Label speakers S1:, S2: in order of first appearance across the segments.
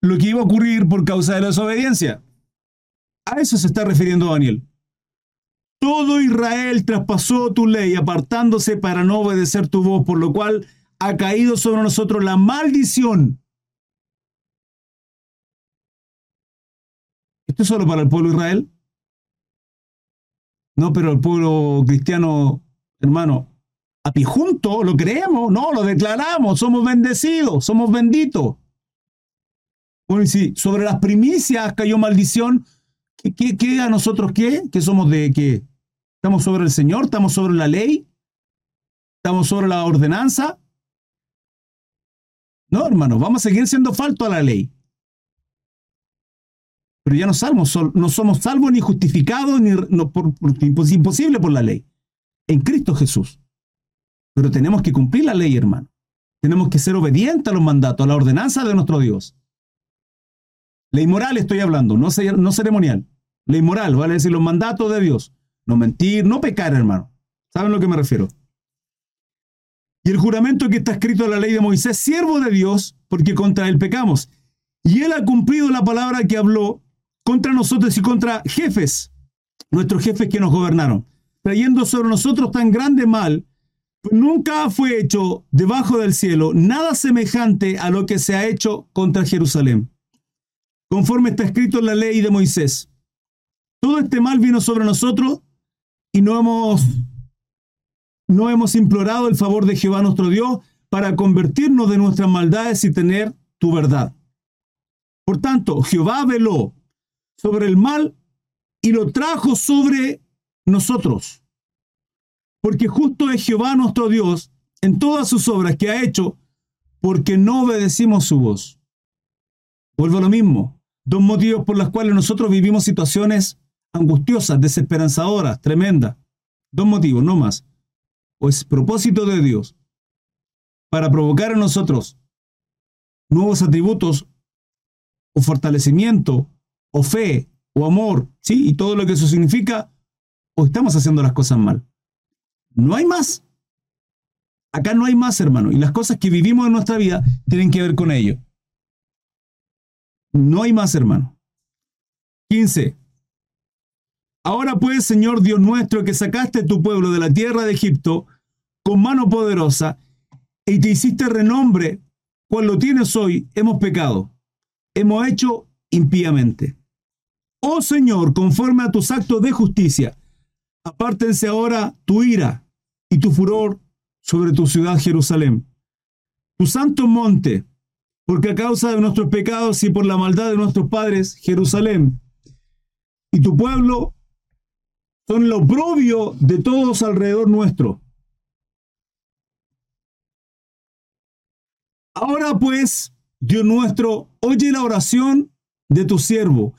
S1: lo que iba a ocurrir por causa de la desobediencia. A eso se está refiriendo Daniel. Todo Israel traspasó tu ley apartándose para no obedecer tu voz, por lo cual ha caído sobre nosotros la maldición. ¿Esto es solo para el pueblo Israel? No, pero el pueblo cristiano, hermano, a ti junto lo creemos, no, lo declaramos, somos bendecidos, somos benditos. Bueno, y si sobre las primicias cayó maldición, ¿qué, qué, a nosotros qué? ¿Qué somos de qué? ¿Estamos sobre el Señor? ¿Estamos sobre la ley? ¿Estamos sobre la ordenanza? No, hermano, vamos a seguir siendo falto a la ley. Pero ya no, salmos, no somos salvos ni justificados, ni por, imposible por la ley. En Cristo Jesús. Pero tenemos que cumplir la ley, hermano. Tenemos que ser obedientes a los mandatos, a la ordenanza de nuestro Dios. Ley moral estoy hablando, no, no ceremonial. Ley moral, vale decir los mandatos de Dios. No mentir, no pecar, hermano. ¿Saben a lo que me refiero? Y el juramento que está escrito en la ley de Moisés, siervo de Dios, porque contra él pecamos. Y él ha cumplido la palabra que habló contra nosotros y contra jefes, nuestros jefes que nos gobernaron, trayendo sobre nosotros tan grande mal, pues nunca fue hecho debajo del cielo nada semejante a lo que se ha hecho contra Jerusalén conforme está escrito en la ley de Moisés. Todo este mal vino sobre nosotros y no hemos, no hemos implorado el favor de Jehová nuestro Dios para convertirnos de nuestras maldades y tener tu verdad. Por tanto, Jehová veló sobre el mal y lo trajo sobre nosotros. Porque justo es Jehová nuestro Dios en todas sus obras que ha hecho, porque no obedecimos su voz. Vuelvo a lo mismo. Dos motivos por los cuales nosotros vivimos situaciones angustiosas, desesperanzadoras, tremendas. Dos motivos, no más. O es propósito de Dios para provocar en nosotros nuevos atributos o fortalecimiento o fe o amor, ¿sí? Y todo lo que eso significa, o estamos haciendo las cosas mal. No hay más. Acá no hay más, hermano. Y las cosas que vivimos en nuestra vida tienen que ver con ello. No hay más, hermano. 15. Ahora pues, Señor Dios nuestro, que sacaste tu pueblo de la tierra de Egipto con mano poderosa y te hiciste renombre, cual lo tienes hoy, hemos pecado, hemos hecho impíamente. Oh Señor, conforme a tus actos de justicia, apártense ahora tu ira y tu furor sobre tu ciudad Jerusalén, tu santo monte, porque a causa de nuestros pecados y por la maldad de nuestros padres, Jerusalén y tu pueblo son lo propio de todos alrededor nuestro. Ahora pues, Dios nuestro, oye la oración de tu siervo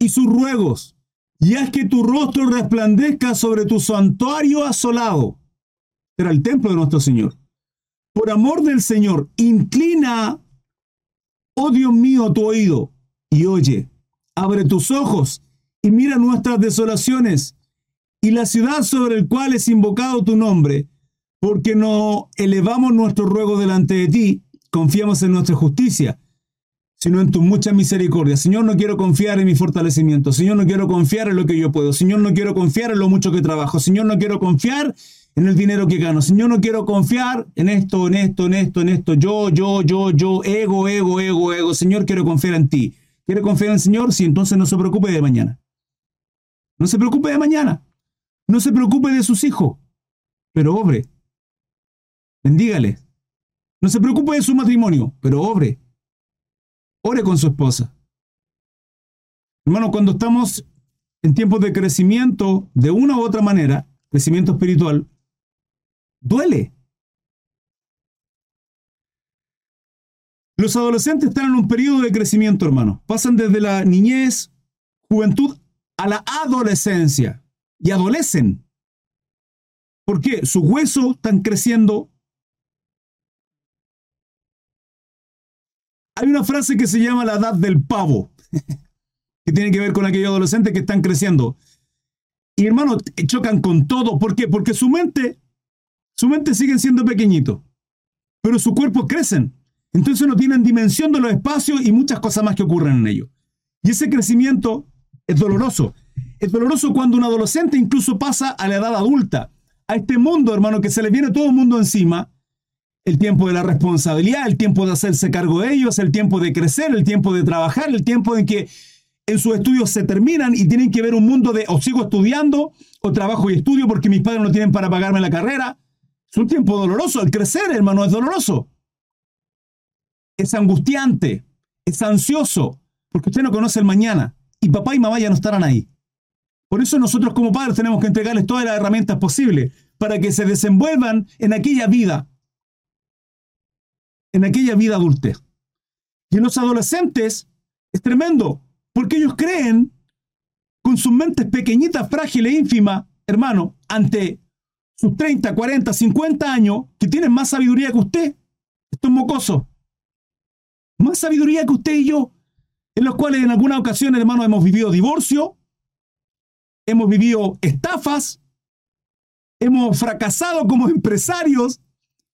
S1: y sus ruegos, y haz que tu rostro resplandezca sobre tu santuario asolado. Era el templo de nuestro Señor. Por amor del Señor, inclina Oh Dios mío, tu oído, y oye, abre tus ojos y mira nuestras desolaciones y la ciudad sobre el cual es invocado tu nombre, porque no elevamos nuestro ruego delante de ti, confiamos en nuestra justicia, sino en tu mucha misericordia. Señor, no quiero confiar en mi fortalecimiento. Señor, no quiero confiar en lo que yo puedo. Señor, no quiero confiar en lo mucho que trabajo. Señor, no quiero confiar en el dinero que gano. Señor, no quiero confiar en esto, en esto, en esto, en esto. Yo, yo, yo, yo, ego, ego, ego, ego. Señor, quiero confiar en ti. ¿Quiere confiar en el Señor? Sí, entonces no se preocupe de mañana. No se preocupe de mañana. No se preocupe de sus hijos. Pero obre. Bendígale. No se preocupe de su matrimonio, pero obre. Ore con su esposa. Hermano, cuando estamos en tiempos de crecimiento de una u otra manera, crecimiento espiritual, duele. Los adolescentes están en un periodo de crecimiento, hermano. Pasan desde la niñez, juventud, a la adolescencia y adolecen. ¿Por qué? Sus huesos están creciendo. Hay una frase que se llama la edad del pavo, que tiene que ver con aquellos adolescentes que están creciendo. Y hermano, chocan con todo. ¿Por qué? Porque su mente su mente sigue siendo pequeñito, pero su cuerpo crecen. Entonces no tienen dimensión de los espacios y muchas cosas más que ocurren en ellos. Y ese crecimiento es doloroso. Es doloroso cuando un adolescente incluso pasa a la edad adulta, a este mundo, hermano, que se le viene todo el mundo encima. El tiempo de la responsabilidad, el tiempo de hacerse cargo de ellos, el tiempo de crecer, el tiempo de trabajar, el tiempo en que en sus estudios se terminan y tienen que ver un mundo de o sigo estudiando o trabajo y estudio porque mis padres no tienen para pagarme la carrera. Es un tiempo doloroso. El crecer, hermano, es doloroso. Es angustiante, es ansioso, porque usted no conoce el mañana y papá y mamá ya no estarán ahí. Por eso nosotros como padres tenemos que entregarles todas las herramientas posibles para que se desenvuelvan en aquella vida, en aquella vida adultez. Y en los adolescentes es tremendo, porque ellos creen con sus mentes pequeñitas, frágiles, ínfimas, hermano, ante sus 30, 40, 50 años, que tienen más sabiduría que usted. Esto es mocoso. Más sabiduría que usted y yo, en los cuales en algunas ocasiones, hermano, hemos vivido divorcio, hemos vivido estafas, hemos fracasado como empresarios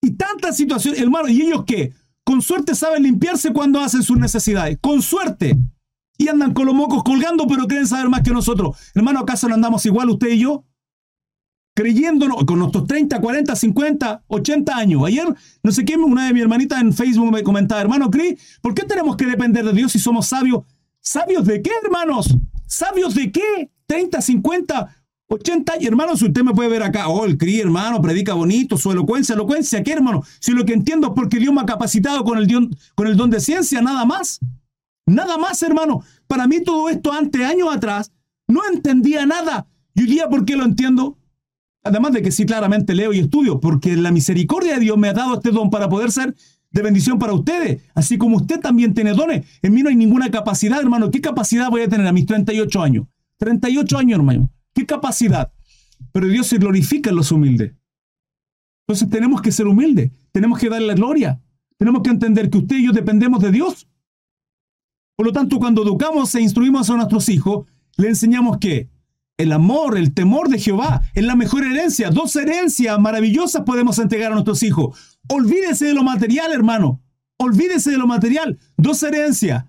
S1: y tantas situaciones, hermano, ¿y ellos qué? Con suerte saben limpiarse cuando hacen sus necesidades, con suerte. Y andan con los mocos colgando, pero creen saber más que nosotros. Hermano, ¿acaso no andamos igual usted y yo? Creyéndonos con nuestros 30, 40, 50, 80 años. Ayer, no sé qué, una de mis hermanitas en Facebook me comentaba, hermano Cris, ¿por qué tenemos que depender de Dios si somos sabios? ¿Sabios de qué, hermanos? ¿Sabios de qué? 30, 50, 80 y hermanos, usted me puede ver acá, oh, el CRI, hermano, predica bonito, su elocuencia, elocuencia, ¿qué, hermano? Si lo que entiendo es porque Dios me ha capacitado con el, don, con el don de ciencia, nada más. Nada más, hermano. Para mí todo esto antes, años atrás, no entendía nada. Y hoy día, ¿por qué lo entiendo? Además de que sí, claramente leo y estudio, porque la misericordia de Dios me ha dado este don para poder ser de bendición para ustedes, así como usted también tiene dones. En mí no hay ninguna capacidad, hermano. ¿Qué capacidad voy a tener a mis 38 años? 38 años, hermano. ¿Qué capacidad? Pero Dios se glorifica en los humildes. Entonces tenemos que ser humildes, tenemos que darle gloria, tenemos que entender que usted y yo dependemos de Dios. Por lo tanto, cuando educamos e instruimos a nuestros hijos, le enseñamos que el amor, el temor de Jehová es la mejor herencia. Dos herencias maravillosas podemos entregar a nuestros hijos. Olvídese de lo material, hermano. Olvídese de lo material. Dos herencias.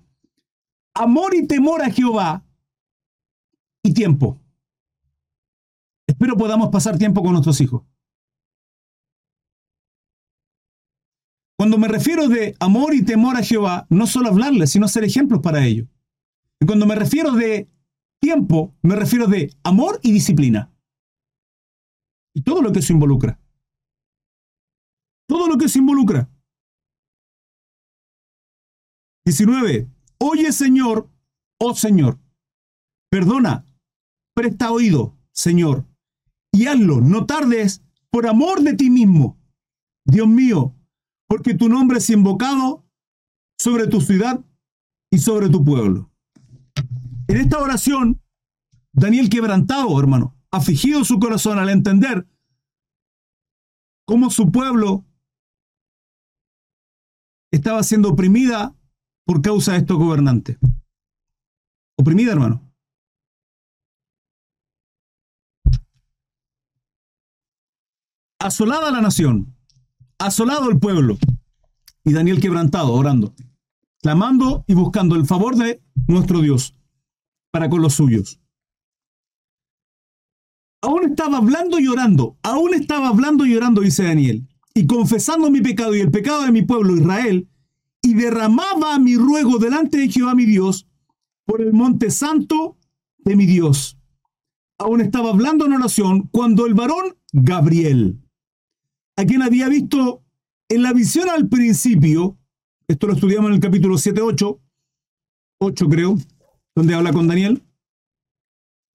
S1: Amor y temor a Jehová y tiempo. Espero podamos pasar tiempo con nuestros hijos. Cuando me refiero de amor y temor a Jehová, no solo hablarles, sino ser ejemplos para ellos. Cuando me refiero de Tiempo me refiero de amor y disciplina. Y todo lo que se involucra. Todo lo que se involucra. 19. Oye Señor, oh Señor, perdona, presta oído, Señor, y hazlo, no tardes, por amor de ti mismo. Dios mío, porque tu nombre es invocado sobre tu ciudad y sobre tu pueblo. En esta oración, Daniel quebrantado, hermano, afligido su corazón al entender cómo su pueblo estaba siendo oprimida por causa de estos gobernantes. Oprimida, hermano. Asolada la nación, asolado el pueblo. Y Daniel quebrantado, orando, clamando y buscando el favor de nuestro Dios para con los suyos. Aún estaba hablando y llorando, aún estaba hablando y llorando, dice Daniel, y confesando mi pecado y el pecado de mi pueblo Israel, y derramaba mi ruego delante de Jehová mi Dios por el monte santo de mi Dios. Aún estaba hablando en oración cuando el varón Gabriel, a quien había visto en la visión al principio, esto lo estudiamos en el capítulo 7, 8, 8 creo, donde habla con Daniel.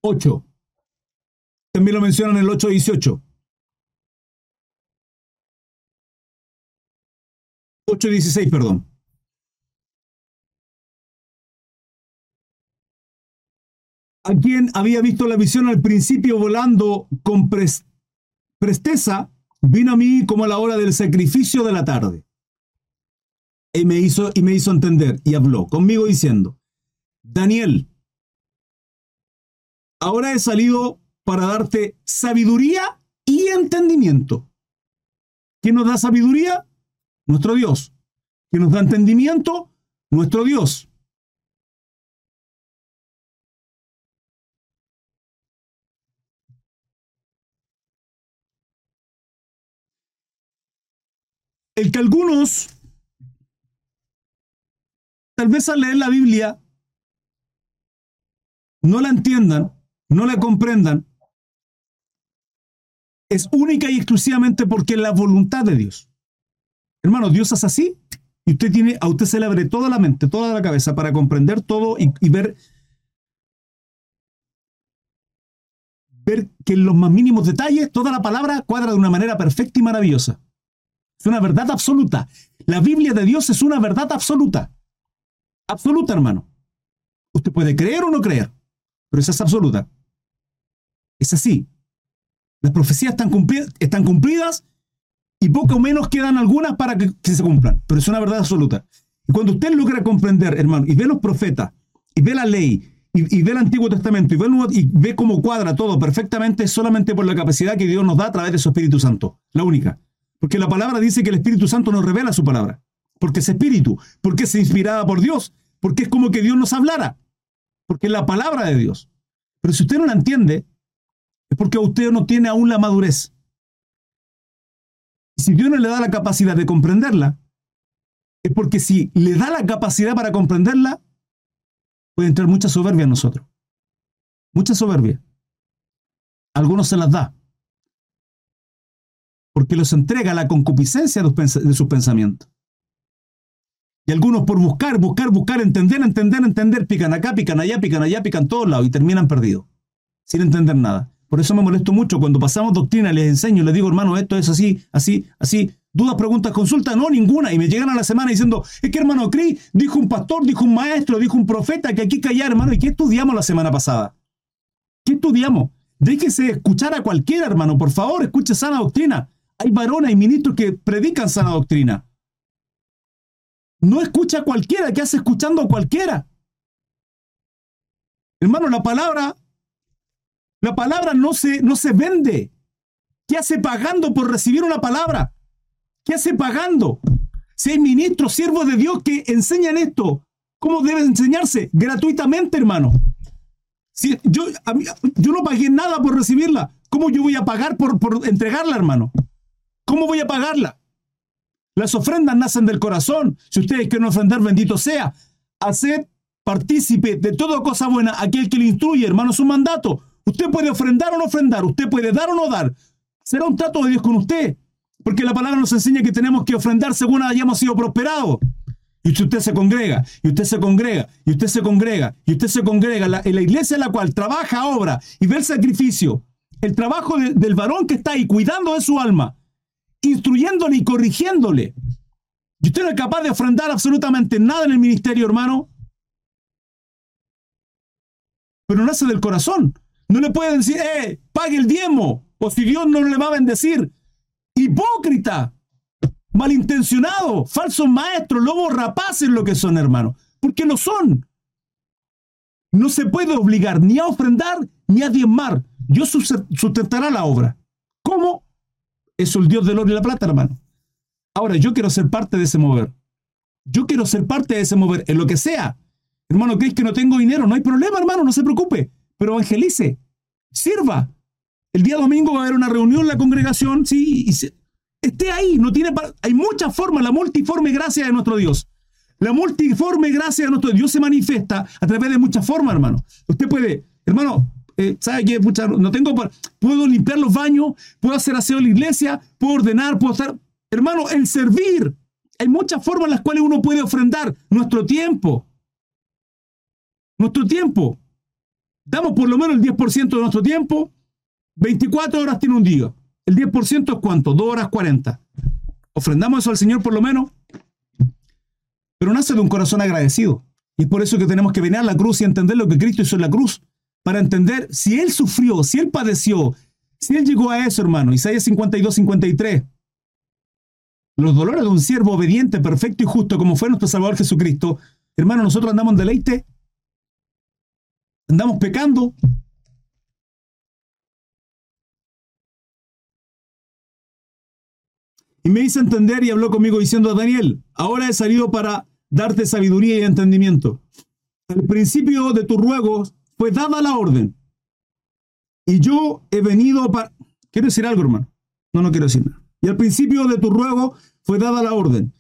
S1: 8. También lo mencionan en el 8.18. 8.16, perdón. A quien había visto la visión al principio volando con presteza, vino a mí como a la hora del sacrificio de la tarde. Y me hizo, y me hizo entender y habló conmigo diciendo, Daniel, ahora he salido para darte sabiduría y entendimiento. ¿Quién nos da sabiduría? Nuestro Dios. que nos da entendimiento, nuestro Dios. El que algunos, tal vez al leer la Biblia, no la entiendan, no la comprendan, es única y exclusivamente porque es la voluntad de Dios. Hermano, Dios es así y usted tiene, a usted se le abre toda la mente, toda la cabeza para comprender todo y, y ver, ver que en los más mínimos detalles toda la palabra cuadra de una manera perfecta y maravillosa. Es una verdad absoluta. La Biblia de Dios es una verdad absoluta. Absoluta, hermano. Usted puede creer o no creer, pero esa es absoluta. Es así. Las profecías están, cumplidas y poco menos quedan algunas para que, se cumplan, pero es una verdad absoluta. Y cuando usted logra comprender, hermano, y ve los profetas, y ve la ley, y, ve el Antiguo Testamento, y ve, y ve cómo cuadra todo perfectamente, solamente por la capacidad que Dios nos da a través de su Espíritu Santo. La única. Porque la palabra dice que el Espíritu Santo nos revela su palabra. Porque es Espíritu, porque es inspirada por Dios, porque es como que Dios nos hablara. Porque es la palabra de Dios. Pero si usted no la entiende, es porque usted no tiene aún la madurez. Y si Dios no le da la capacidad de comprenderla, es porque si le da la capacidad para comprenderla, puede entrar mucha soberbia en nosotros. Mucha soberbia. algunos se las da. Porque los entrega la concupiscencia de sus pensamientos. Y algunos por buscar, buscar, buscar, entender, entender, entender, pican acá, pican allá, pican allá, pican todos lados y terminan perdidos, sin entender nada. Por eso me molesto mucho cuando pasamos doctrina, les enseño, les digo, hermano, esto es así, así, así. Dudas, preguntas, consultas, no, ninguna. Y me llegan a la semana diciendo, es que hermano Cris dijo un pastor, dijo un maestro, dijo un profeta que aquí callar, hermano. ¿Y qué estudiamos la semana pasada? ¿Qué estudiamos? Déjese escuchar a cualquiera, hermano. Por favor, escuche sana doctrina. Hay varones y ministros que predican sana doctrina. No escucha a cualquiera, que hace escuchando a cualquiera? Hermano, la palabra la palabra no se, no se vende. ¿Qué hace pagando por recibir una palabra? ¿Qué hace pagando? Si hay ministros, siervos de Dios que enseñan esto, ¿cómo debe enseñarse? Gratuitamente, hermano. Si yo, yo no pagué nada por recibirla. ¿Cómo yo voy a pagar por, por entregarla, hermano? ¿Cómo voy a pagarla? Las ofrendas nacen del corazón. Si ustedes quieren ofrendar, bendito sea. Hacer partícipe de toda cosa buena aquel que le instruye, hermano, es un mandato. Usted puede ofrendar o no ofrendar, usted puede dar o no dar. Será un trato de Dios con usted, porque la palabra nos enseña que tenemos que ofrendar según hayamos sido prosperados. Y si usted se congrega, y usted se congrega, y usted se congrega, y usted se congrega en la iglesia en la cual trabaja, obra y ve el sacrificio, el trabajo del varón que está ahí cuidando de su alma, instruyéndole y corrigiéndole. Y usted no es capaz de ofrendar absolutamente nada en el ministerio, hermano. Pero nace del corazón. No le pueden decir, eh, pague el diezmo, o si Dios no le va a bendecir. Hipócrita, malintencionado, falsos maestros, lobos rapaces lo que son, hermano. Porque lo son. No se puede obligar ni a ofrendar ni a diezmar. Dios sustentará la obra. ¿Cómo? Es el Dios del oro y la plata, hermano. Ahora, yo quiero ser parte de ese mover. Yo quiero ser parte de ese mover, en lo que sea. Hermano, ¿crees que no tengo dinero? No hay problema, hermano, no se preocupe pero evangelice, sirva. El día domingo va a haber una reunión en la congregación, sí, esté ahí, no tiene hay muchas formas, la multiforme gracia de nuestro Dios. La multiforme gracia de nuestro Dios se manifiesta a través de muchas formas, hermano. Usted puede, hermano, eh, ¿sabe qué? no tengo, puedo limpiar los baños, puedo hacer aseo en la iglesia, puedo ordenar, puedo estar, hermano, el servir. Hay muchas formas en las cuales uno puede ofrendar nuestro tiempo. Nuestro tiempo. Damos por lo menos el 10% de nuestro tiempo. 24 horas tiene un día. ¿El 10% es cuánto? 2 horas 40. ¿Ofrendamos eso al Señor por lo menos? Pero nace de un corazón agradecido. Y es por eso que tenemos que venir a la cruz y entender lo que Cristo hizo en la cruz. Para entender si Él sufrió, si Él padeció, si Él llegó a eso, hermano. Isaías 52, 53. Los dolores de un siervo obediente, perfecto y justo, como fue nuestro Salvador Jesucristo. Hermano, nosotros andamos en deleite andamos pecando. Y me hizo entender y habló conmigo diciendo a Daniel, ahora he salido para darte sabiduría y entendimiento. Al principio de tu ruego fue dada la orden. Y yo he venido para... Quiero decir algo, hermano. No, no quiero decir nada. Y al principio de tu ruego fue dada la orden.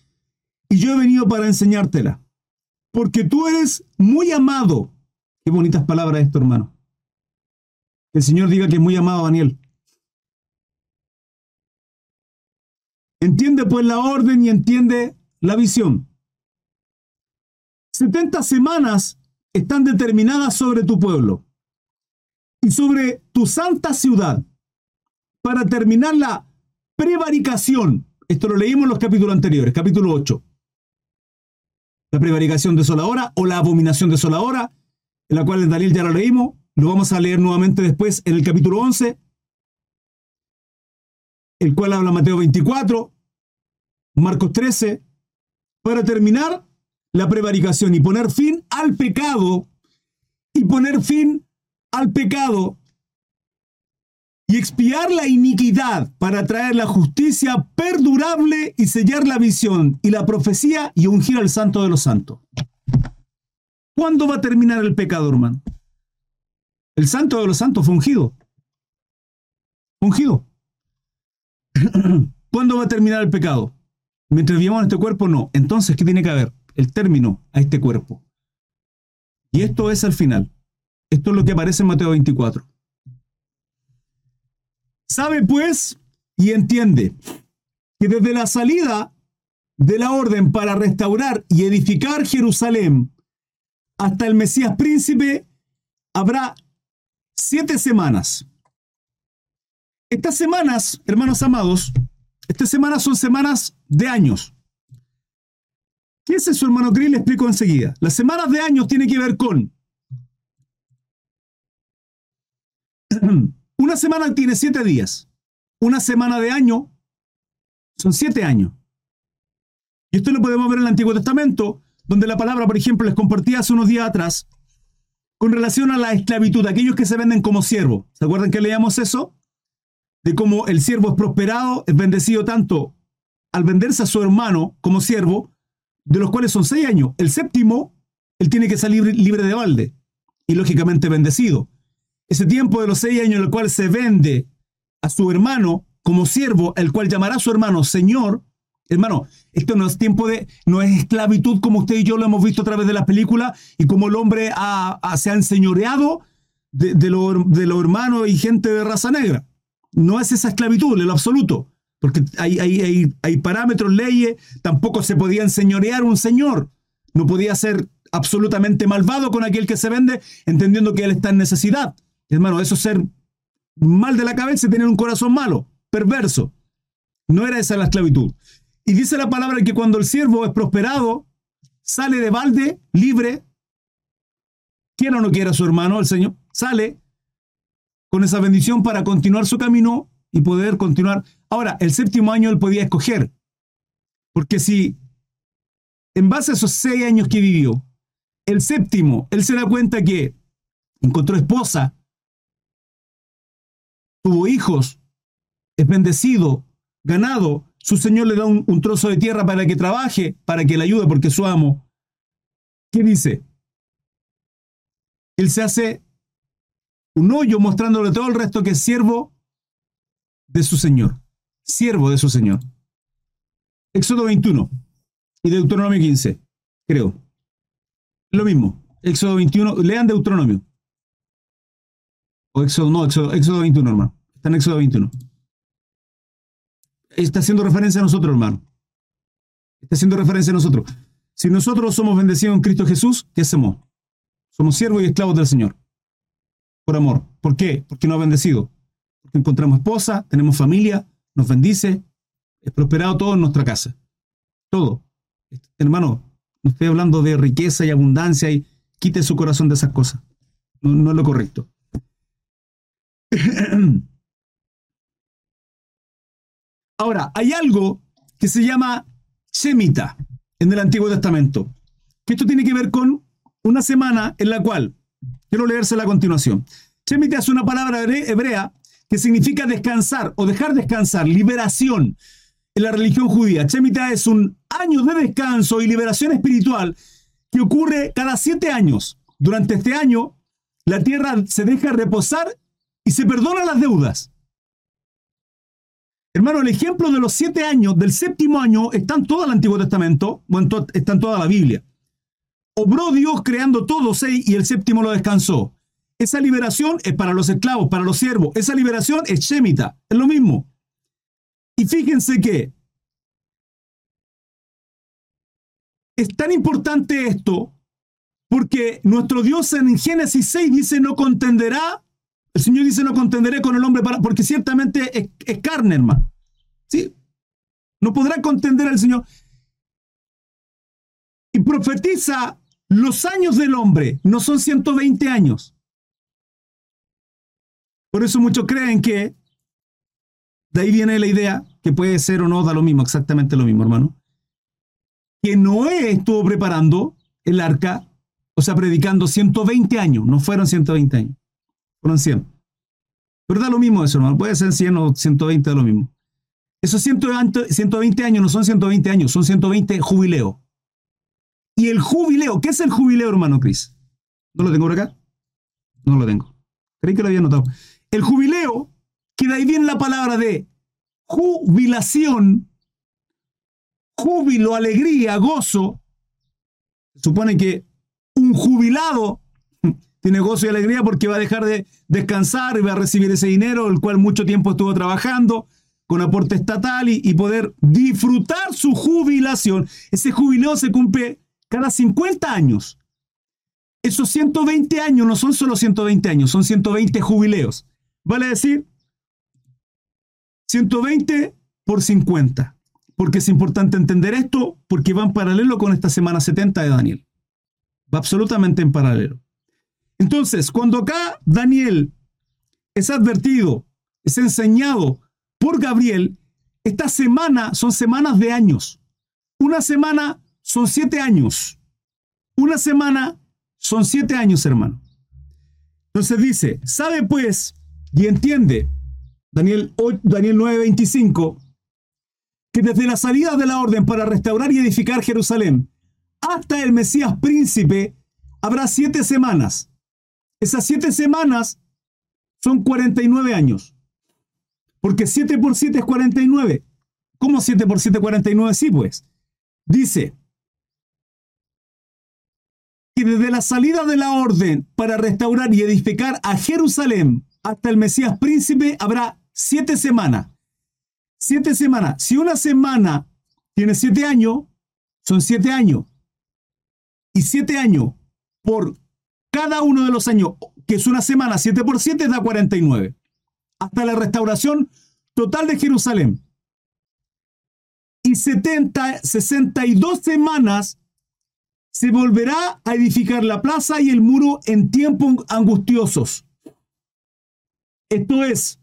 S1: Y yo he venido para enseñártela. Porque tú eres muy amado. Qué bonitas palabras esto, hermano. El Señor diga que es muy amado Daniel. Entiende pues la orden y entiende la visión. 70 semanas están determinadas sobre tu pueblo y sobre tu santa ciudad para terminar la prevaricación. Esto lo leímos en los capítulos anteriores, capítulo 8. La prevaricación desoladora o la abominación desoladora, en la cual en Daniel ya lo leímos, lo vamos a leer nuevamente después en el capítulo 11, el cual habla Mateo 24, Marcos 13, para terminar la prevaricación y poner fin al pecado y poner fin al pecado y expiar la iniquidad para traer la justicia perdurable y sellar la visión y la profecía y ungir al santo de los santos. ¿Cuándo va a terminar el pecado, hermano? El santo de los santos fue ungido. Ungido. ¿Cuándo va a terminar el pecado? Mientras vivamos en este cuerpo, no. Entonces, ¿qué tiene que haber? El término a este cuerpo. Y esto es al final. Esto es lo que aparece en Mateo 24. Sabe pues y entiende que desde la salida de la orden para restaurar y edificar Jerusalén hasta el Mesías príncipe habrá siete semanas. Estas semanas, hermanos amados, estas semanas son semanas de años. ¿Qué es eso, hermano Cris? Le explico enseguida. Las semanas de años tienen que ver con... Una semana tiene siete días. Una semana de año son siete años. Y esto lo podemos ver en el Antiguo Testamento, donde la palabra, por ejemplo, les compartí hace unos días atrás, con relación a la esclavitud, aquellos que se venden como siervos. ¿Se acuerdan que leíamos eso? De cómo el siervo es prosperado, es bendecido tanto al venderse a su hermano como siervo, de los cuales son seis años. El séptimo, él tiene que salir libre de balde y lógicamente bendecido. Ese tiempo de los seis años en el cual se vende a su hermano como siervo, el cual llamará a su hermano Señor, Hermano, esto no es tiempo de, no es esclavitud como usted y yo lo hemos visto a través de las películas y como el hombre se ha enseñoreado de, de los hermanos y gente de raza negra. No es esa esclavitud, en lo absoluto, porque hay, hay, hay parámetros, leyes, tampoco se podía enseñorear un señor, no podía ser absolutamente malvado con aquel que se vende, entendiendo que él está en necesidad. Hermano, eso es ser mal de la cabeza y tener un corazón malo, perverso. No era esa la esclavitud. Y dice la palabra que cuando el siervo es prosperado, sale de balde, libre, quiera o no quiera su hermano, el Señor, sale con esa bendición para continuar su camino y poder continuar. Ahora, el séptimo año él podía escoger, porque si en base a esos seis años que vivió, el séptimo, él se da cuenta que encontró esposa, tuvo hijos, es bendecido, ganado, su señor le da un, trozo de tierra para que trabaje, para que le ayude, porque su amo. ¿Qué dice? Él se hace un hoyo mostrándole todo el resto que es siervo de su señor. Siervo de su señor. Éxodo 21 y Deuteronomio 15, creo. Lo mismo. Éxodo 21, lean Deuteronomio. O Éxodo, no, Éxodo, Éxodo 21, hermano. Está en Éxodo 21 está haciendo referencia a nosotros, hermano. Está haciendo referencia a nosotros. Si nosotros somos bendecidos en Cristo Jesús, ¿qué hacemos? Somos siervos y esclavos del Señor. Por amor. ¿Por qué? Porque nos ha bendecido. Porque encontramos esposa, tenemos familia, nos bendice, es prosperado todo en nuestra casa. Todo. Hermano, no estoy hablando de riqueza y abundancia y quite su corazón de esas cosas. No, no es lo correcto. Ahora, hay algo que se llama Shemita en el Antiguo Testamento, que esto tiene que ver con una semana en la cual, quiero leérsela a continuación. Shemita es una palabra hebrea que significa descansar o dejar descansar, liberación. en la religión judía. Shemitah es un año de descanso y liberación espiritual que ocurre cada siete años. Durante este año, la tierra se deja reposar y se perdona las deudas. Hermano, el ejemplo de los siete años, del séptimo año, está en todo el Antiguo Testamento, bueno, está en toda la Biblia. Obró Dios creando todo seis y el séptimo lo descansó. Esa liberación es para los esclavos, para los siervos. Esa liberación es Shemita, es lo mismo. Y fíjense que es tan importante esto porque nuestro Dios en Génesis 6 dice no contenderá, el Señor dice no contenderé con el hombre para, porque ciertamente es, es carne, hermano. ¿Sí? No podrá contender al Señor. Y profetiza los años del hombre, no son 120 años. Por eso muchos creen que de ahí viene la idea, que puede ser o no, da lo mismo, exactamente lo mismo, hermano. Que Noé estuvo preparando el arca, o sea, predicando 120 años, no fueron 120 años, fueron 100. Pero da lo mismo eso, hermano, puede ser 100 o 120, da lo mismo. Esos 120 años no son 120 años, son 120 jubileos. Y el jubileo, ¿qué es el jubileo, hermano Cris? ¿No lo tengo por acá? No lo tengo. Creí que lo había notado. El jubileo, que de ahí viene la palabra de jubilación, júbilo, alegría, gozo. Supone que un jubilado tiene gozo y alegría porque va a dejar de descansar y va a recibir ese dinero, el cual mucho tiempo estuvo trabajando con aporte estatal y, y poder disfrutar su jubilación. Ese jubileo se cumple cada 50 años. Esos 120 años no son solo 120 años, son 120 jubileos. Vale decir, 120 por 50. Porque es importante entender esto porque va en paralelo con esta semana 70 de Daniel. Va absolutamente en paralelo. Entonces, cuando acá Daniel es advertido, es enseñado por Gabriel, esta semana son semanas de años. Una semana son siete años. Una semana son siete años, hermano. Entonces dice, sabe pues y entiende, Daniel, Daniel 9:25, que desde la salida de la orden para restaurar y edificar Jerusalén hasta el Mesías príncipe habrá siete semanas. Esas siete semanas son 49 años. Porque 7 por 7 es 49. ¿Cómo 7 por 7 es 49? Sí, pues. Dice, que desde la salida de la orden para restaurar y edificar a Jerusalén hasta el Mesías príncipe habrá siete semanas. Siete semanas. Si una semana tiene siete años, son siete años. Y siete años por cada uno de los años, que es una semana, siete por siete da 49. Hasta la restauración total de Jerusalén. Y 70, 62 semanas se volverá a edificar la plaza y el muro en tiempos angustiosos. Esto es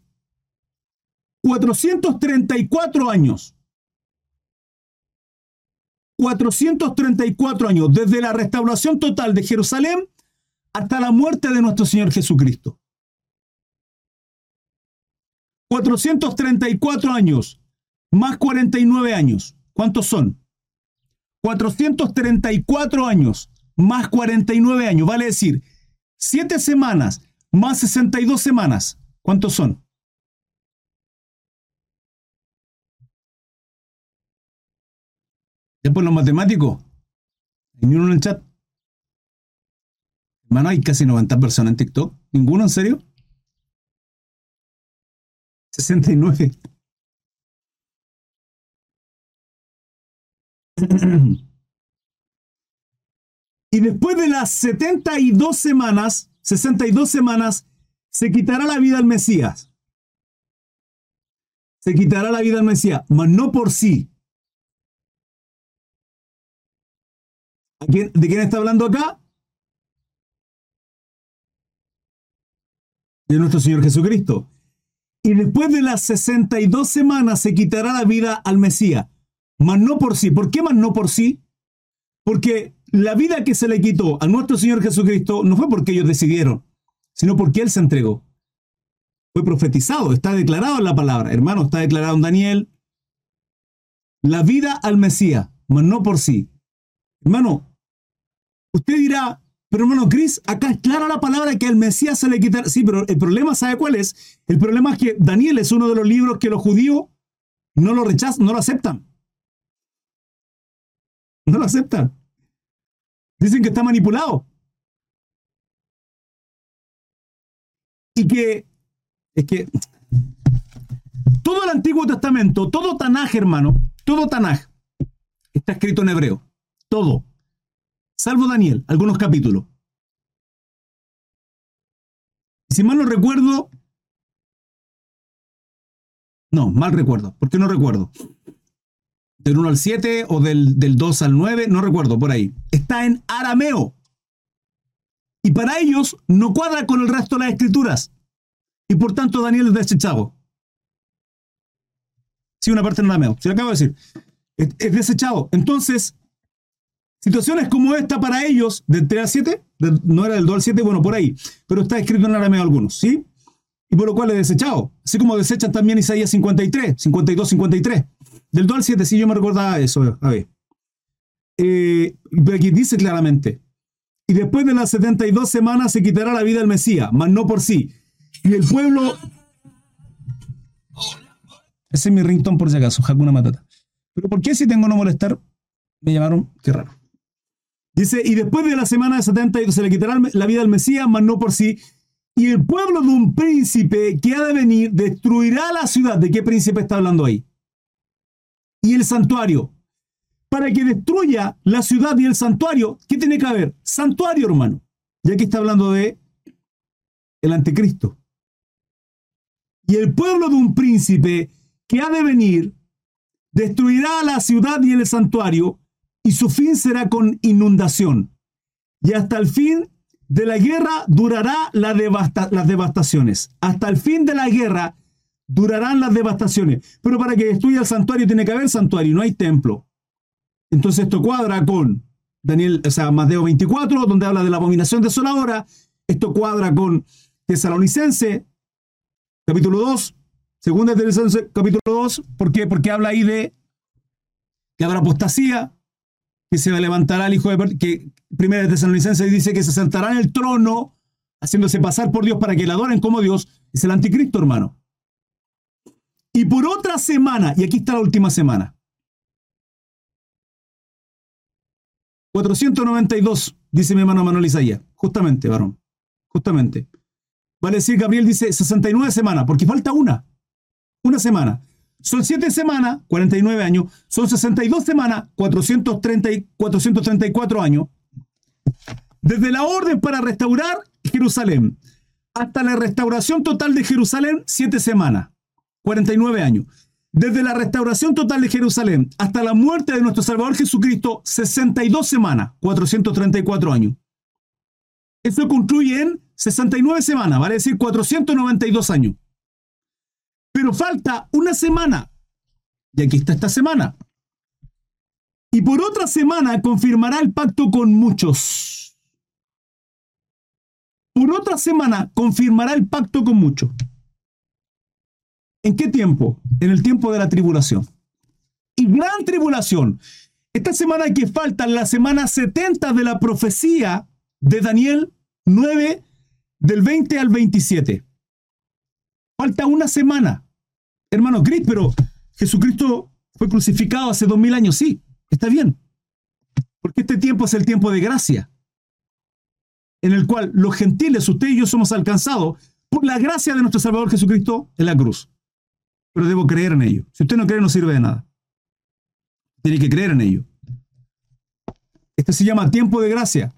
S1: 434 años. 434 años, desde la restauración total de Jerusalén hasta la muerte de nuestro Señor Jesucristo. 434 años, más 49 años. ¿Cuántos son? 434 años más 49 años, vale decir, 7 semanas más 62 semanas. ¿Cuántos son? Después los matemáticos. ¿Ninguno en el chat? Hermano, hay casi 90 personas en TikTok. ¿Ninguno en serio? 69. y después de las 72 semanas, 62 semanas, se quitará la vida al Mesías. Se quitará la vida al Mesías, mas no por sí. ¿De quién está hablando acá? De nuestro Señor Jesucristo. Y después de las 62 semanas se quitará la vida al Mesías mas no por sí. ¿Por qué más no por sí? Porque la vida que se le quitó a nuestro Señor Jesucristo no fue porque ellos decidieron, sino porque Él se entregó. Fue profetizado, está declarado en la palabra. Hermano, está declarado en Daniel, la vida al Mesías, mas no por sí. Hermano, usted dirá, pero hermano Cris, acá es clara la palabra que al Mesías se le quita. Sí, pero el problema, ¿sabe cuál es? El problema es que Daniel es uno de los libros que los judíos no lo rechazan, no lo aceptan. No lo aceptan. Dicen que está manipulado. Y que es que todo el Antiguo Testamento, todo Tanaj, hermano, todo Tanaj, está escrito en hebreo. Todo. Salvo Daniel, algunos capítulos. Si mal no recuerdo, no, mal recuerdo. ¿Por qué no recuerdo? Del 1 al 7 o del, del 2 al 9, no recuerdo, por ahí. Está en arameo. Y para ellos no cuadra con el resto de las escrituras. Y por tanto Daniel es desechado. Sí, una parte en arameo. Se lo acabo de decir. Es, desechado. Entonces, situaciones como esta para ellos, del 3 al 7, no era del 2 al 7, bueno, por ahí. Pero está escrito en arameo algunos, ¿sí? Y por lo cual es desechado. Así como desechan también Isaías 53, 52, 53. Del 2 al 7, sí, yo me recordaba eso. A ver. Eh, aquí dice claramente, y después de las 72 semanas se quitará la vida al Mesías, mas no por sí, y el pueblo. Ese es mi ringtone por si acaso, Hakuna Matata. Pero ¿por qué si tengo no molestar? Me llamaron, qué raro. Dice, y después de la semana de 72 se le quitará la vida al Mesías, mas no por sí. Y el pueblo de un príncipe que ha de venir destruirá la ciudad. ¿De qué príncipe está hablando ahí? Y el santuario. Para que destruya la ciudad y el santuario, ¿qué tiene que haber? Santuario, hermano. Y aquí está hablando de el anticristo y el pueblo de un príncipe que ha de venir destruirá la ciudad y el santuario, y su fin será con inundación. Y hasta el fin de la guerra durará las devastaciones. Hasta el fin de la guerra durarán las devastaciones. Pero para que destruya el santuario tiene que haber santuario, no hay templo. Entonces esto cuadra con Daniel, o sea, Mateo 24, donde habla de la abominación desoladora. Esto cuadra con Tesalonicense capítulo 2, segunda de capítulo 2, ¿por qué? Porque habla ahí de que habrá apostasía, que se levantará el hijo de que primera de Tesalonicenses dice que se sentará en el trono haciéndose pasar por Dios para que le adoren como Dios, es el anticristo, hermano. Y por otra semana, y aquí está la última semana, 492, dice mi hermano Manuel Isaías, justamente, varón, justamente. Vale decir, Gabriel dice 69 semanas, porque falta una. Una semana. Son 7 semanas, 49 años. Son 62 semanas, 430 434 años. Desde la orden para restaurar Jerusalén hasta la restauración total de Jerusalén, 7 semanas, 49 años. Desde la restauración total de Jerusalén hasta la muerte de nuestro Salvador Jesucristo, 62 semanas, 434 años. Eso concluye en 69 semanas, vale decir 492 años. Pero falta una semana. Y aquí está esta semana. Y por otra semana confirmará el pacto con muchos. Por otra semana confirmará el pacto con muchos. ¿En qué tiempo? En el tiempo de la tribulación. Y gran tribulación. Esta semana que falta, la semana 70 de la profecía de Daniel 9, del 20 al 27. Falta una semana. Hermano Cris, pero Jesucristo fue crucificado hace dos mil años. Sí, está bien. Porque este tiempo es el tiempo de gracia, en el cual los gentiles, usted y yo, somos alcanzados por la gracia de nuestro Salvador Jesucristo en la cruz. Pero debo creer en ello. Si usted no cree, no sirve de nada. Tiene que creer en ello. Este se llama tiempo de gracia.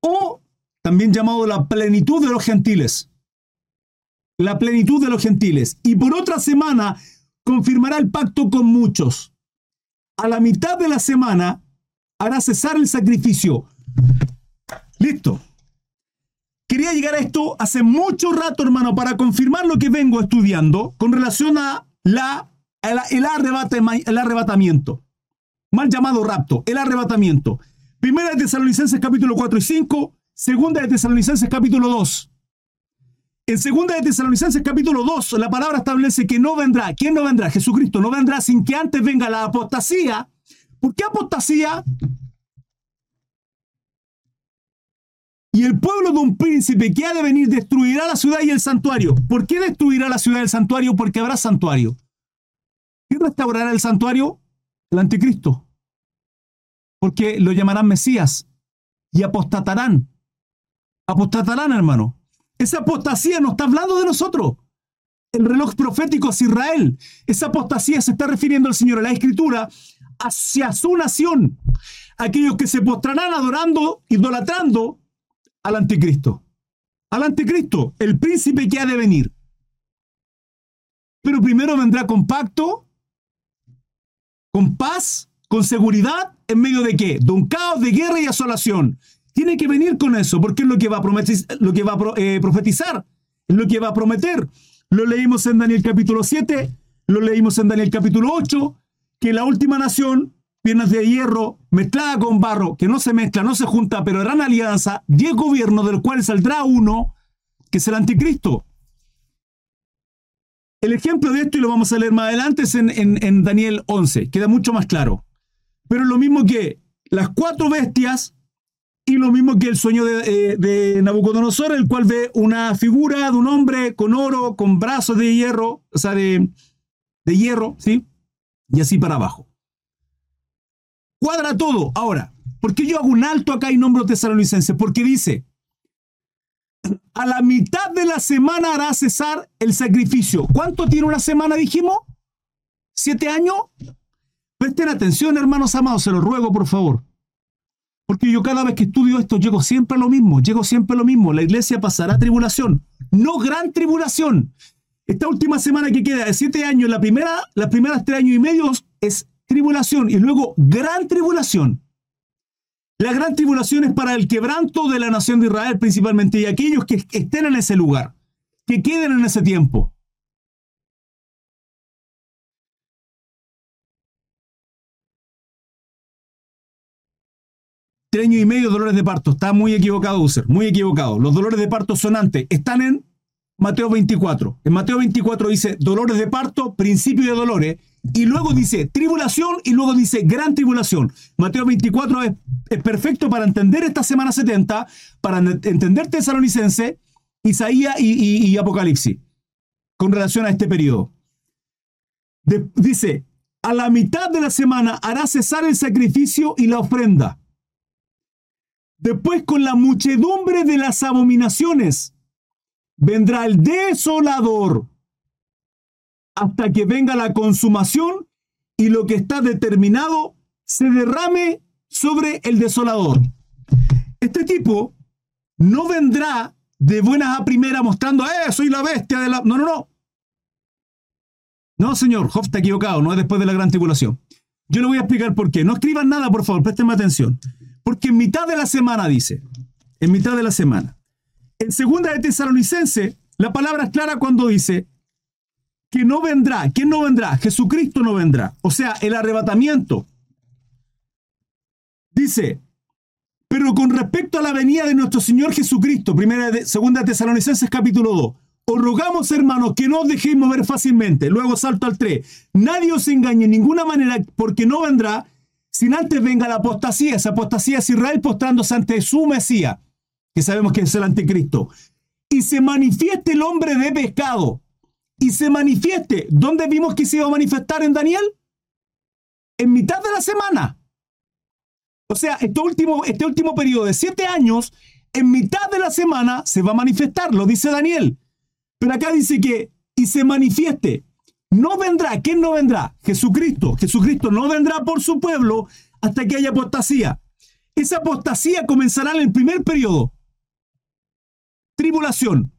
S1: O también llamado la plenitud de los gentiles. La plenitud de los gentiles. Y por otra semana confirmará el pacto con muchos. A la mitad de la semana hará cesar el sacrificio. Listo. Quería llegar a esto hace mucho rato, hermano, para confirmar lo que vengo estudiando con relación a la, el, el arrebatamiento. Mal llamado rapto, el arrebatamiento. Primera de Tesalonicenses capítulo 4 y 5, Segunda de Tesalonicenses capítulo 2. En 2 de Tesalonicenses capítulo 2, la palabra establece que no vendrá. ¿Quién no vendrá? Jesucristo no vendrá sin que antes venga la apostasía. ¿Por qué apostasía? Y el pueblo de un príncipe que ha de venir destruirá la ciudad y el santuario. ¿Por qué destruirá la ciudad y el santuario? Porque habrá santuario. ¿Quién restaurará el santuario? El anticristo. Porque lo llamarán Mesías y apostatarán. Apostatarán, hermano. Esa apostasía no está hablando de nosotros. El reloj profético es Israel. Esa apostasía se está refiriendo al Señor en la Escritura hacia su nación. Aquellos que se postrarán adorando, idolatrando al anticristo. Al anticristo, el príncipe que ha de venir. Pero primero vendrá con pacto, con paz, con seguridad, en medio de qué? De un caos de guerra y asolación. Tiene que venir con eso, porque es lo que va a, lo que va a eh, profetizar, es lo que va a prometer. Lo leímos en Daniel capítulo 7, lo leímos en Daniel capítulo 8, que la última nación, piernas de hierro, mezclada con barro, que no se mezcla, no se junta, pero harán alianza, y el gobierno del cual saldrá uno, que es el anticristo. El ejemplo de esto, y lo vamos a leer más adelante, es en, en Daniel 11, queda mucho más claro. Pero es lo mismo que las cuatro bestias y lo mismo que el sueño de, eh, Nabucodonosor, el cual ve una figura de un hombre con oro, con brazos de hierro, o sea, de, de hierro, ¿sí? Y así para abajo. Cuadra todo. Ahora, ¿por qué yo hago un alto acá y nombro tesalonicense? Porque dice, a la mitad de la semana hará cesar el sacrificio. ¿Cuánto tiene una semana, dijimos? ¿Siete años? Presten atención, hermanos amados, se los ruego, por favor. Porque yo cada vez que estudio esto llego siempre a lo mismo, llego siempre a lo mismo. La iglesia pasará tribulación, no gran tribulación. Esta última semana que queda de siete años, la primera, las primeras tres años y medio es tribulación y luego gran tribulación. La gran tribulación es para el quebranto de la nación de Israel principalmente y aquellos que estén en ese lugar, que queden en ese tiempo. Tres años y medio dolores de parto. Está muy equivocado, User. Muy equivocado. Los dolores de parto sonantes están en Mateo 24. En Mateo 24 dice dolores de parto, principio de dolores. Y luego dice tribulación y luego dice gran tribulación. Mateo 24 es, perfecto para entender esta semana 70, para entender Tesalonicense, Isaías y, Apocalipsis con relación a este periodo. dice, a la mitad de la semana hará cesar el sacrificio y la ofrenda Después con la muchedumbre de las abominaciones vendrá el desolador hasta que venga la consumación y lo que está determinado se derrame sobre el desolador. Este tipo no vendrá de buenas a primeras mostrando, eh, soy la bestia de la... No, no, no. No, señor, Job está equivocado, no es después de la gran tribulación. Yo le voy a explicar por qué. No escriban nada, por favor, préstenme atención. Porque en mitad de la semana dice, en mitad de la semana. En segunda de Tesalonicense, la palabra es clara cuando dice que no vendrá. ¿Quién no vendrá? Jesucristo no vendrá. O sea, el arrebatamiento. Dice, pero con respecto a la venida de nuestro Señor Jesucristo, primera de, segunda Tesalonicenses capítulo 2, os rogamos, hermanos, que no os dejéis mover fácilmente. Luego salto al 3. Nadie os engañe en ninguna manera, porque no vendrá sin antes venga la apostasía. Esa apostasía es Israel postrándose ante su Mesías, que sabemos que es el anticristo. Y se manifieste el hombre de pescado. Y se manifieste. ¿Dónde vimos que se iba a manifestar en Daniel? En mitad de la semana. O sea, este último, este último periodo de siete años, en mitad de la semana se va a manifestar, lo dice Daniel. Pero acá dice que, y se manifieste. No vendrá. ¿Quién no vendrá? Jesucristo. Jesucristo no vendrá por su pueblo hasta que haya apostasía. Esa apostasía comenzará en el primer periodo. Tribulación.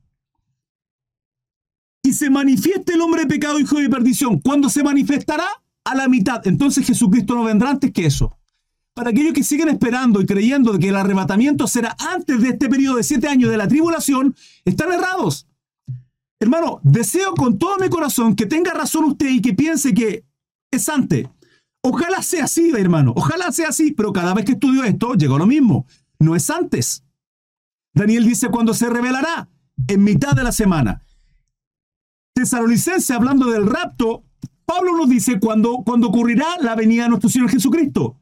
S1: Y se manifiesta el hombre de pecado, hijo de perdición. Cuando se manifestará a la mitad. Entonces Jesucristo no vendrá antes que eso. Para aquellos que siguen esperando y creyendo que el arrebatamiento será antes de este periodo de siete años de la tribulación, están errados. Hermano, deseo con todo mi corazón que tenga razón usted y que piense que es antes. Ojalá sea así, hermano. Ojalá sea así, pero cada vez que estudio esto, llegó lo mismo. No es antes. Daniel dice cuando se revelará. en mitad de la semana. Tesalonicense, hablando del rapto, Pablo nos dice cuando, cuando ocurrirá la venida de nuestro Señor Jesucristo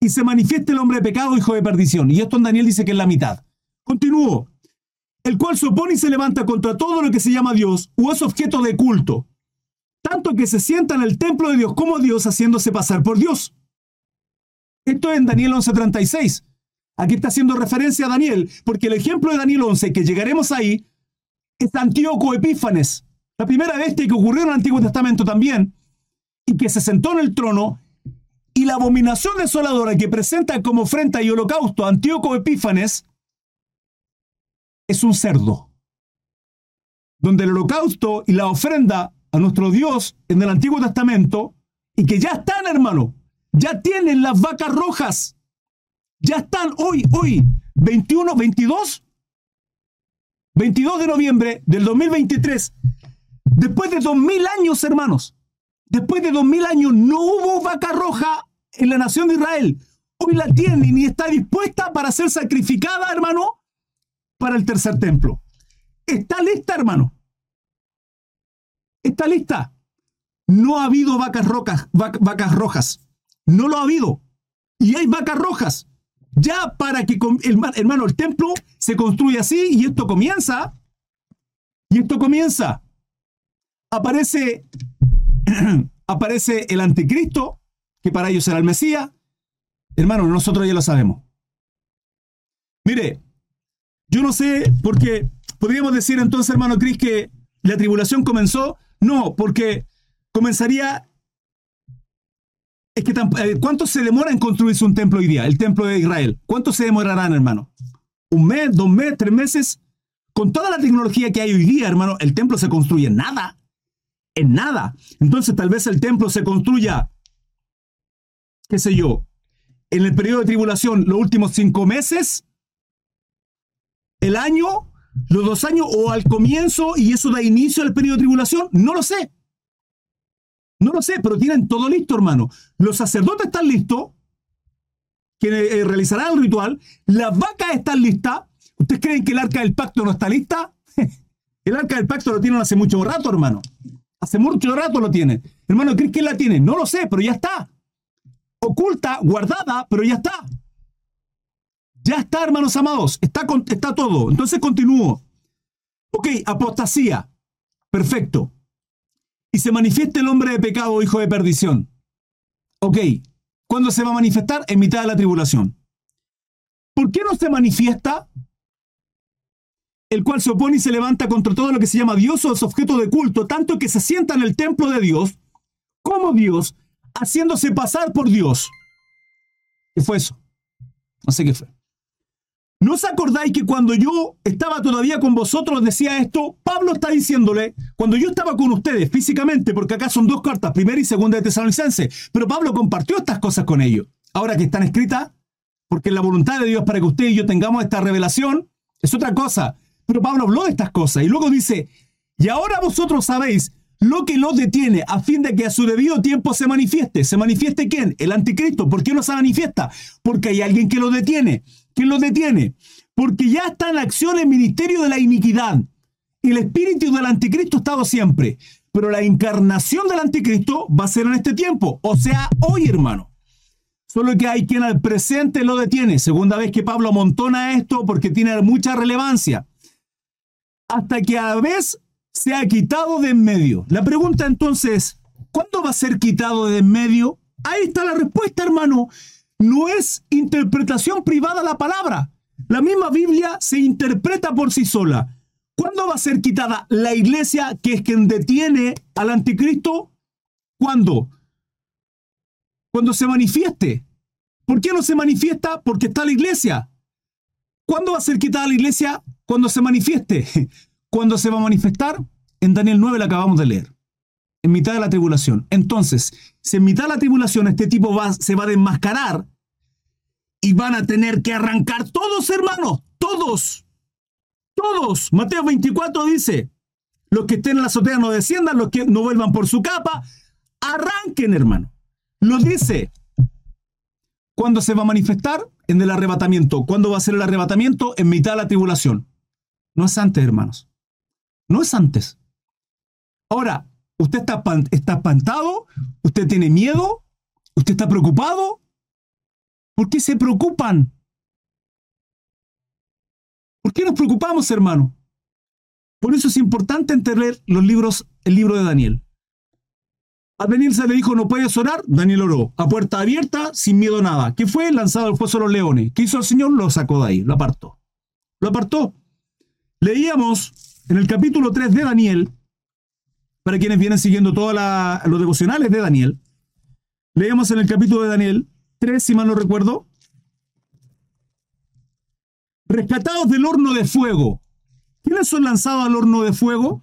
S1: y se manifieste el hombre de pecado, hijo de perdición. Y esto en Daniel dice que es la mitad. Continúo. El cual se opone y se levanta contra todo lo que se llama Dios o es objeto de culto, tanto que se sienta en el templo de Dios como Dios haciéndose pasar por Dios. Esto es en Daniel 11:36. Aquí está haciendo referencia a Daniel, porque el ejemplo de Daniel 11, que llegaremos ahí, es Antíoco Epífanes, la primera bestia que ocurrió en el Antiguo Testamento también, y que se sentó en el trono, y la abominación desoladora que presenta como ofrenda y holocausto Antíoco Epífanes es un cerdo, donde el holocausto y la ofrenda a nuestro Dios en el Antiguo Testamento, y que ya están, hermano, ya tienen las vacas rojas, ya están hoy, hoy, 21, 22, 22 de noviembre del 2023, después de 2000 años, hermanos, después de 2000 años no hubo vaca roja en la nación de Israel. Hoy la tienen y está dispuesta para ser sacrificada, hermano, para el tercer templo. Está lista, hermano. Está lista. No ha habido vacas, rocas, vacas rojas. No lo ha habido. Y hay vacas rojas. Ya para que, hermano, el templo se construye así y esto comienza. Y esto comienza. Aparece, aparece el anticristo, que para ellos será el Mesías. Hermano, nosotros ya lo sabemos. Mire, yo no sé, porque podríamos decir entonces, hermano Cris, que la tribulación comenzó. No, porque comenzaría es que eh, ¿cuánto se demora en construirse un templo hoy día? El templo de Israel. ¿Cuánto se demorarán, hermano? ¿Un mes, dos meses, tres meses? Con toda la tecnología que hay hoy día, hermano, el templo se construye en nada. En nada. Entonces, tal vez el templo se construya, qué sé yo, en el periodo de tribulación, los últimos cinco meses, el año, los dos años, o al comienzo, y eso da inicio al periodo de tribulación. No lo sé. No lo sé, pero tienen todo listo, hermano. Los sacerdotes están listos, que eh, realizarán el ritual. Las vacas están listas. ¿Ustedes creen que el arca del pacto no está lista? el arca del pacto lo tienen hace mucho rato, hermano. Hace mucho rato lo tienen. Hermano, ¿crees que la tiene? No lo sé, pero ya está. Oculta, guardada, pero ya está. Ya está, hermanos amados. Está, está todo. Entonces continúo. Ok, apostasía. Perfecto y se manifiesta el hombre de pecado, hijo de perdición. Ok, ¿cuándo se va a manifestar? En mitad de la tribulación. ¿Por qué no se manifiesta? El cual se opone y se levanta contra todo lo que se llama Dios o es objeto de culto, tanto que se sienta en el templo de Dios como Dios, haciéndose pasar por Dios. ¿Qué fue eso? No sé qué fue. ¿No os acordáis que cuando yo estaba todavía con vosotros decía esto? Pablo está diciéndole, cuando yo estaba con ustedes físicamente, porque acá son dos cartas, primera y segunda de Tesalonicense, pero Pablo compartió estas cosas con ellos. Ahora que están escritas, porque la voluntad de Dios para que usted y yo tengamos esta revelación es otra cosa. Pero Pablo habló de estas cosas y luego dice, y ahora vosotros sabéis lo que los detiene a fin de que a su debido tiempo se manifieste. ¿Se manifieste quién? El anticristo. ¿Por qué no se manifiesta? Porque hay alguien que lo detiene. ¿Quién lo detiene? Porque ya está en acción el ministerio de la iniquidad. El espíritu del anticristo ha estado siempre. Pero la encarnación del anticristo va a ser en este tiempo. O sea, hoy, hermano. Solo que hay quien al presente lo detiene. Segunda vez que Pablo amontona esto porque tiene mucha relevancia. Hasta que a la vez se ha quitado de en medio. La pregunta entonces, ¿cuándo va a ser quitado de en medio? Ahí está la respuesta, hermano. No es interpretación privada la palabra. La misma Biblia se interpreta por sí sola. ¿Cuándo va a ser quitada la iglesia que es quien detiene al anticristo? ¿Cuándo? Cuando se manifieste. ¿Por qué no se manifiesta? Porque está la iglesia. ¿Cuándo va a ser quitada la iglesia? Cuando se manifieste. ¿Cuándo se va a manifestar? En Daniel 9 la acabamos de leer. En mitad de la tribulación. Entonces, si en mitad de la tribulación este tipo se va a desmascarar y van a tener que arrancar todos, hermanos, todos, todos. Mateo 24 dice, los que estén en la azotea no desciendan, los que no vuelvan por su capa, arranquen, hermano. Lo dice. ¿Cuándo se va a manifestar? En el arrebatamiento. ¿Cuándo va a ser el arrebatamiento? En mitad de la tribulación. No es antes, hermanos. No es antes. Ahora, usted está, está espantado, usted tiene miedo, usted está preocupado. ¿Por qué se preocupan? ¿Por qué nos preocupamos, hermano? Por eso es importante entender los libros, el libro de Daniel. A Daniel se le dijo, no puedes orar, Daniel oró, a puerta abierta, sin miedo a nada. ¿Qué fue? Lanzado al foso de los leones. ¿Qué hizo el Señor? Lo sacó de ahí, lo apartó. Lo apartó. Leíamos en el capítulo 3 de Daniel, para quienes vienen siguiendo todos los devocionales de Daniel, leíamos en el capítulo de Daniel 3, si mal no recuerdo, rescatados del horno de fuego. ¿Quiénes son lanzados al horno de fuego?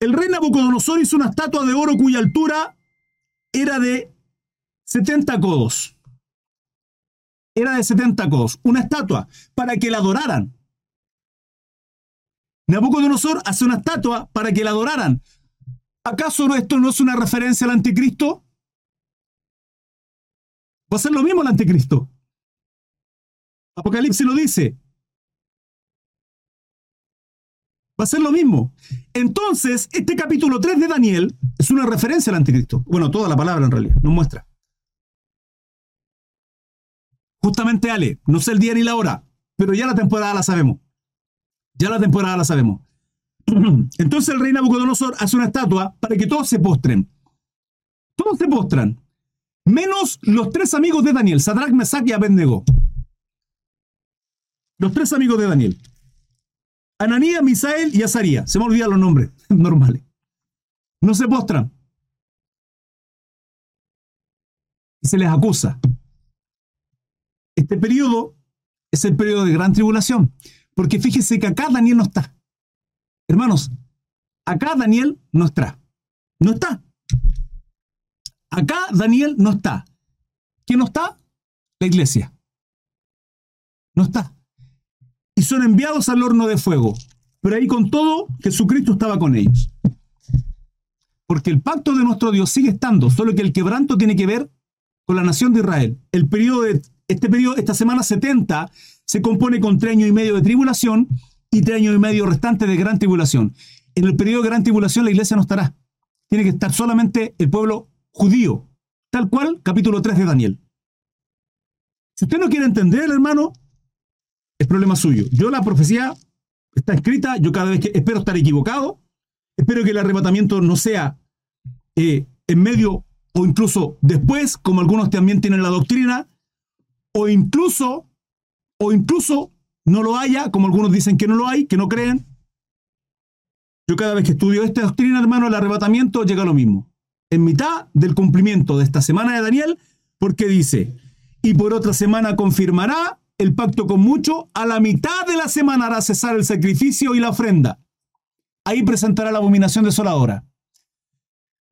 S1: El rey Nabucodonosor hizo una estatua de oro cuya altura era de 70 codos. Era de 70 codos. Una estatua para que la adoraran. Nabucodonosor hace una estatua para que la adoraran. ¿Acaso esto no es una referencia al anticristo? Va a ser lo mismo el anticristo. Apocalipsis lo dice. Va a ser lo mismo. Entonces, este capítulo 3 de Daniel es una referencia al anticristo. Bueno, toda la palabra en realidad, nos muestra. Justamente Ale, no sé el día ni la hora, pero ya la temporada la sabemos. Ya la temporada la sabemos. Entonces el rey Nabucodonosor hace una estatua para que todos se postren. Todos se postran, menos los tres amigos de Daniel, Sadrach, Mesach y Abednego. Los tres amigos de Daniel. Ananías, Misael y Azaría. Se me olvidan los nombres normales. No se postran. Y se les acusa. Este periodo es el periodo de gran tribulación. Porque fíjese que acá Daniel no está. Hermanos, acá Daniel no está. No está. Acá Daniel no está. ¿Quién no está? La iglesia. No está y son enviados al horno de fuego. Pero ahí con todo, Jesucristo estaba con ellos. Porque el pacto de nuestro Dios sigue estando, solo que el quebranto tiene que ver con la nación de Israel. El periodo de, este periodo, esta semana 70, se compone con tres años y medio de tribulación y tres años y medio restantes de gran tribulación. En el periodo de gran tribulación la iglesia no estará. Tiene que estar solamente el pueblo judío, tal cual capítulo 3 de Daniel. Si usted no quiere entender, hermano, es problema suyo. Yo la profecía está escrita, yo cada vez que espero estar equivocado, espero que el arrebatamiento no sea eh, en medio o incluso después, como algunos también tienen la doctrina, o incluso, o incluso no lo haya, como algunos dicen que no lo hay, que no creen. Yo cada vez que estudio esta doctrina, hermano, el arrebatamiento llega a lo mismo. En mitad del cumplimiento de esta semana de Daniel, porque dice, y por otra semana confirmará el pacto con mucho, a la mitad de la semana hará cesar el sacrificio y la ofrenda. Ahí presentará la abominación desoladora.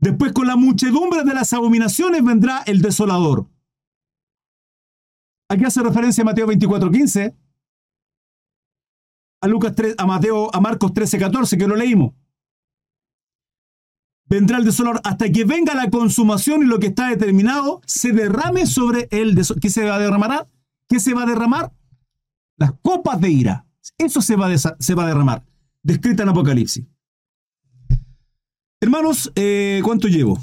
S1: Después con la muchedumbre de las abominaciones vendrá el desolador. Aquí hace referencia a Mateo 24:15, a Lucas 3, a Mateo, a Marcos 13:14 que lo leímos. Vendrá el desolador hasta que venga la consumación y lo que está determinado se derrame sobre él. ¿Qué se va a derramar? ¿Qué se va a derramar? Las copas de ira. Eso se va, a, se va a derramar. Descrita en Apocalipsis. Hermanos, eh, ¿cuánto llevo?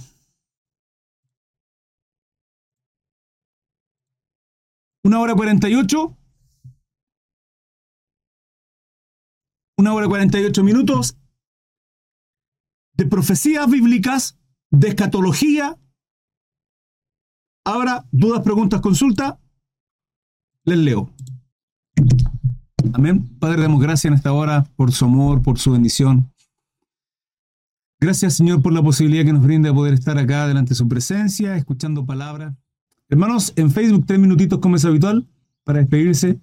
S1: ¿Una hora cuarenta y ocho? Una hora cuarenta y ocho minutos de profecías bíblicas, de escatología. Ahora, dudas, preguntas, consulta. Les leo. Amén. Padre, damos gracias en esta hora por su amor, por su bendición. Gracias, Señor, por la posibilidad que nos brinda de poder estar acá delante de su presencia, escuchando palabras. Hermanos, en Facebook, tres minutitos como es habitual, para despedirse.